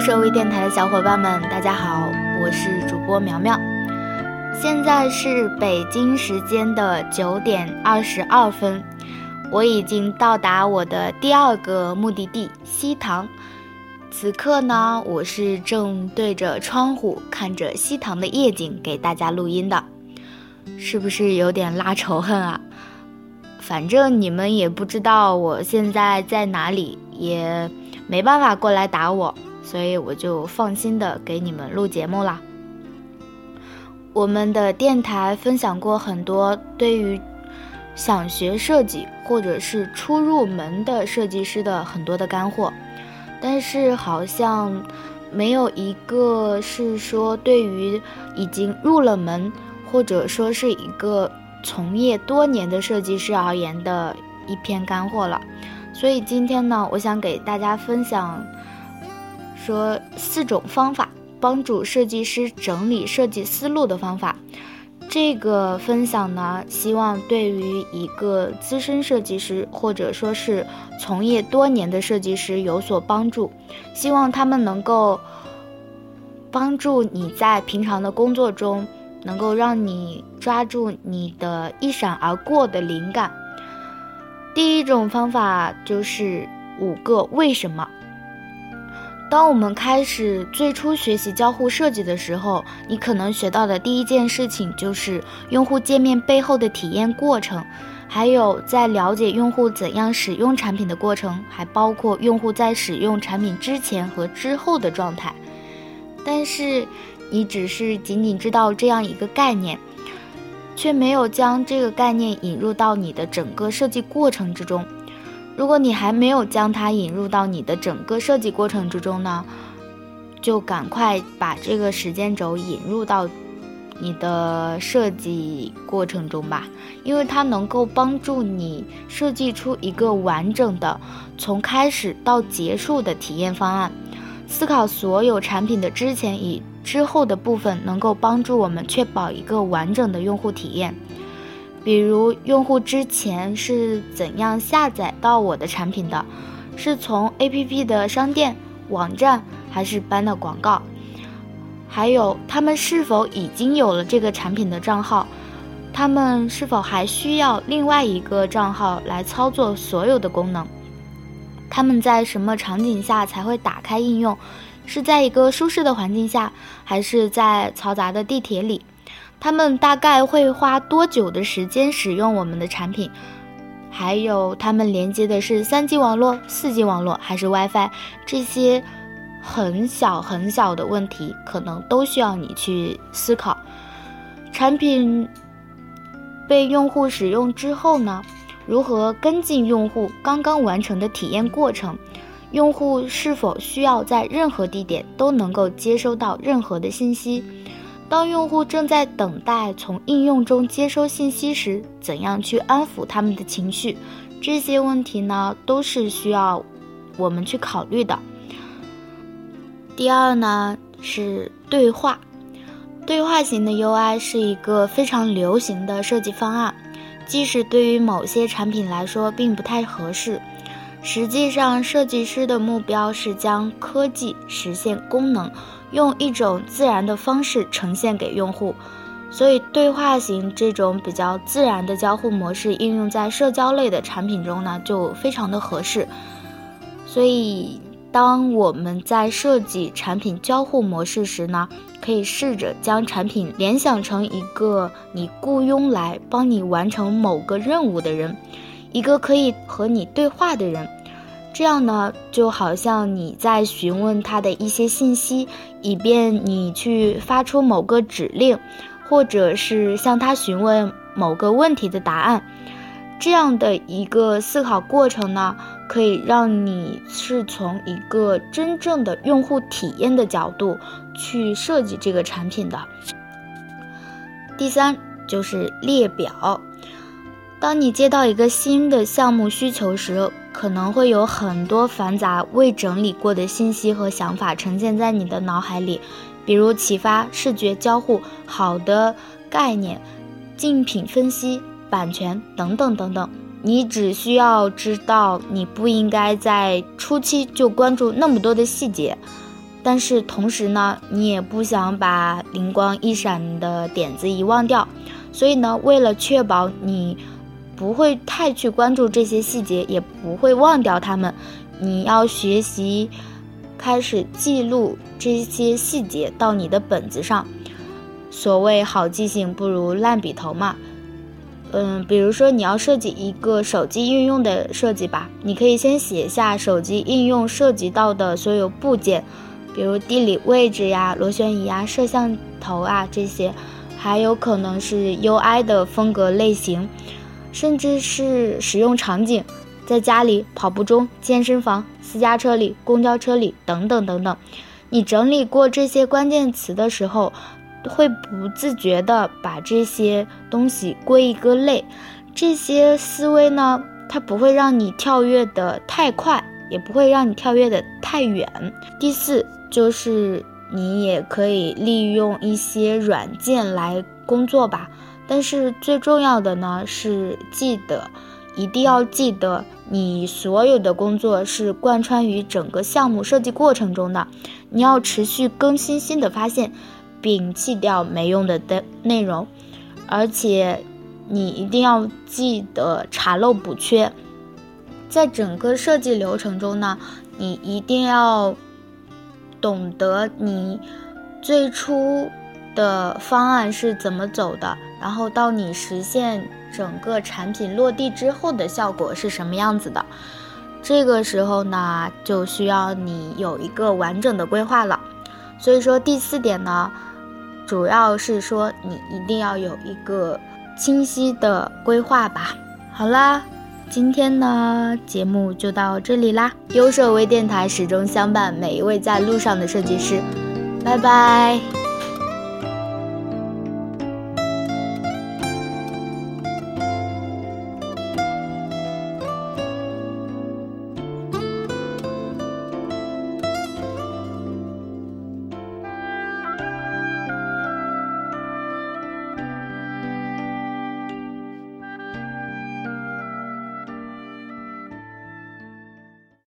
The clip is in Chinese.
社微电台的小伙伴们，大家好，我是主播苗苗。现在是北京时间的九点二十二分，我已经到达我的第二个目的地西塘。此刻呢，我是正对着窗户看着西塘的夜景给大家录音的，是不是有点拉仇恨啊？反正你们也不知道我现在在哪里，也没办法过来打我，所以我就放心的给你们录节目啦。我们的电台分享过很多对于想学设计或者是初入门的设计师的很多的干货，但是好像没有一个是说对于已经入了门或者说是一个从业多年的设计师而言的一篇干货了。所以今天呢，我想给大家分享说四种方法。帮助设计师整理设计思路的方法，这个分享呢，希望对于一个资深设计师或者说是从业多年的设计师有所帮助，希望他们能够帮助你在平常的工作中，能够让你抓住你的一闪而过的灵感。第一种方法就是五个为什么。当我们开始最初学习交互设计的时候，你可能学到的第一件事情就是用户界面背后的体验过程，还有在了解用户怎样使用产品的过程，还包括用户在使用产品之前和之后的状态。但是，你只是仅仅知道这样一个概念，却没有将这个概念引入到你的整个设计过程之中。如果你还没有将它引入到你的整个设计过程之中呢，就赶快把这个时间轴引入到你的设计过程中吧，因为它能够帮助你设计出一个完整的从开始到结束的体验方案。思考所有产品的之前与之后的部分，能够帮助我们确保一个完整的用户体验。比如，用户之前是怎样下载到我的产品的？是从 APP 的商店、网站，还是搬的广告？还有，他们是否已经有了这个产品的账号？他们是否还需要另外一个账号来操作所有的功能？他们在什么场景下才会打开应用？是在一个舒适的环境下，还是在嘈杂的地铁里？他们大概会花多久的时间使用我们的产品？还有，他们连接的是三 G 网络、四 G 网络还是 WiFi？这些很小很小的问题，可能都需要你去思考。产品被用户使用之后呢？如何跟进用户刚刚完成的体验过程？用户是否需要在任何地点都能够接收到任何的信息？当用户正在等待从应用中接收信息时，怎样去安抚他们的情绪？这些问题呢，都是需要我们去考虑的。第二呢，是对话。对话型的 UI 是一个非常流行的设计方案，即使对于某些产品来说并不太合适。实际上，设计师的目标是将科技实现功能。用一种自然的方式呈现给用户，所以对话型这种比较自然的交互模式应用在社交类的产品中呢，就非常的合适。所以，当我们在设计产品交互模式时呢，可以试着将产品联想成一个你雇佣来帮你完成某个任务的人，一个可以和你对话的人。这样呢，就好像你在询问他的一些信息，以便你去发出某个指令，或者是向他询问某个问题的答案。这样的一个思考过程呢，可以让你是从一个真正的用户体验的角度去设计这个产品的。第三就是列表。当你接到一个新的项目需求时，可能会有很多繁杂未整理过的信息和想法呈现在你的脑海里，比如启发、视觉交互、好的概念、竞品分析、版权等等等等。你只需要知道，你不应该在初期就关注那么多的细节，但是同时呢，你也不想把灵光一闪的点子遗忘掉，所以呢，为了确保你不会太去关注这些细节，也不会忘掉它们，你要学习开始记录这些细节到你的本子上。所谓好记性不如烂笔头嘛。嗯，比如说你要设计一个手机应用的设计吧，你可以先写下手机应用涉及到的所有部件，比如地理位置呀、螺旋仪啊、摄像头啊这些，还有可能是 UI 的风格类型，甚至是使用场景，在家里、跑步中、健身房、私家车里、公交车里等等等等。你整理过这些关键词的时候。会不自觉地把这些东西归一个类，这些思维呢，它不会让你跳跃的太快，也不会让你跳跃的太远。第四就是你也可以利用一些软件来工作吧，但是最重要的呢是记得，一定要记得你所有的工作是贯穿于整个项目设计过程中的，你要持续更新新的发现。摒弃掉没用的的内容，而且你一定要记得查漏补缺。在整个设计流程中呢，你一定要懂得你最初的方案是怎么走的，然后到你实现整个产品落地之后的效果是什么样子的。这个时候呢，就需要你有一个完整的规划了。所以说，第四点呢。主要是说，你一定要有一个清晰的规划吧。好啦，今天呢节目就到这里啦。优设微电台始终相伴每一位在路上的设计师，拜拜。